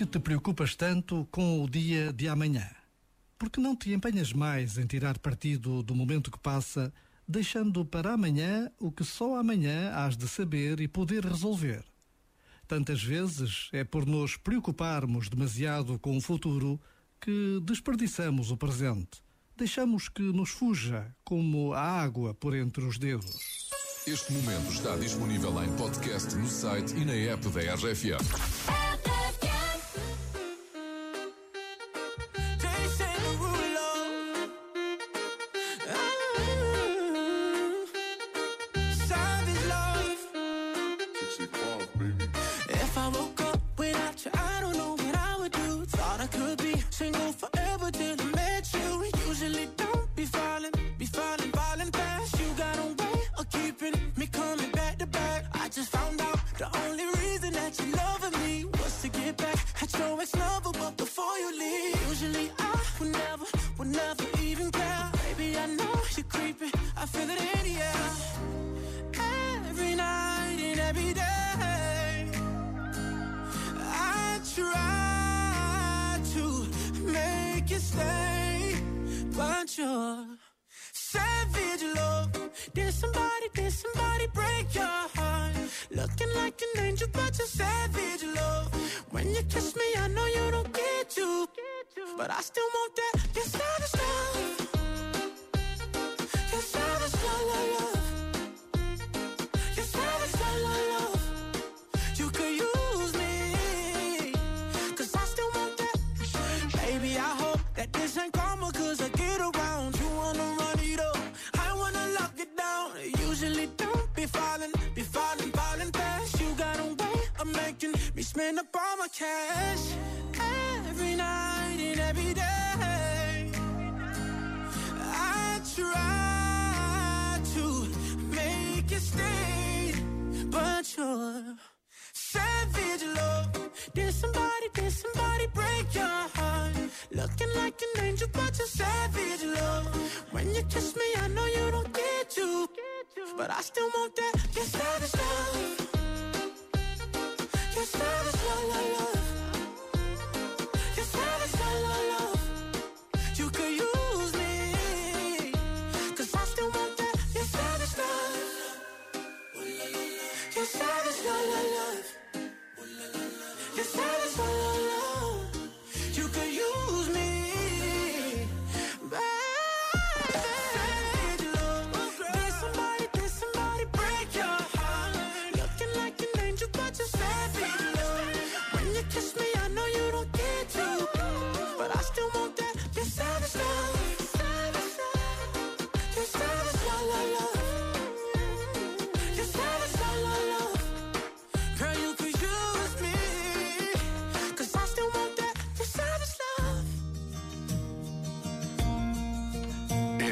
que te preocupas tanto com o dia de amanhã? Por que não te empenhas mais em tirar partido do momento que passa, deixando para amanhã o que só amanhã has de saber e poder resolver? Tantas vezes é por nos preocuparmos demasiado com o futuro que desperdiçamos o presente. Deixamos que nos fuja como a água por entre os dedos. Este momento está disponível em podcast no site e na app da RFM. sexy pause, baby. If I woke up without you, I don't know what I would do. Thought I could be single forever till I met you. Usually don't be falling, be falling, falling fast. You got a way of keeping me coming back to back. I just found out the only reason that you loving me was to get back at your ex lover, but before you leave, usually I would never, would never even care. Baby, I know you're creeping, I feel it in the air sure. Savage love. Did somebody, did somebody break your heart? Looking like an angel, but you're savage love. When you kiss me, I know you don't get to. But I still want that. Your savage love. Baby, I hope that this ain't karma, cause I get around. You wanna run it up, I wanna lock it down. Usually don't be falling, be falling, falling fast. You got a way of making me spend up all my cash angel, but you're savage love. When you kiss me, I know you don't get to, but I still want that. Your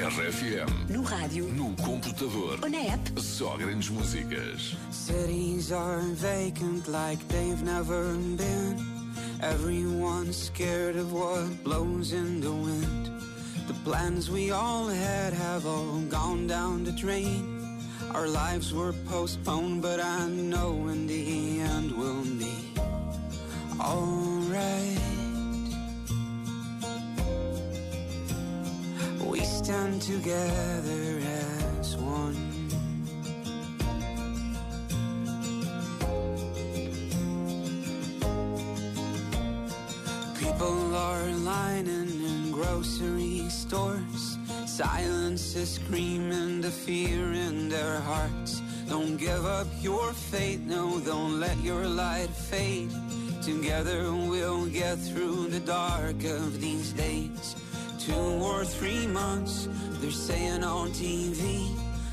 RFM. No rádio. No computador. Ou na app. Só grandes músicas. Cities are vacant like they've never been. Everyone's scared of what blows in the wind. The plans we all had have all gone down the drain. Our lives were postponed, but I know in the end we'll be alright. Stand together as one. People are lining in grocery stores. Silence is screaming the fear in their hearts. Don't give up your faith, no, don't let your light fade. Together we'll get through the dark of these days two or three months, they're saying on TV.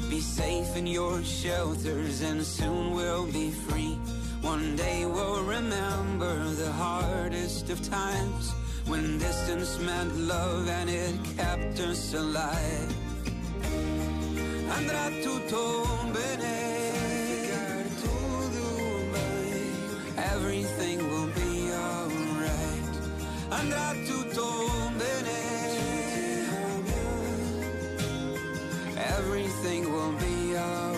Be safe in your shelters and soon we'll be free. One day we'll remember the hardest of times when distance meant love and it kept us alive. Andrà tutto bene. Everything will be alright. Andrà tutto bene. everything will be alright.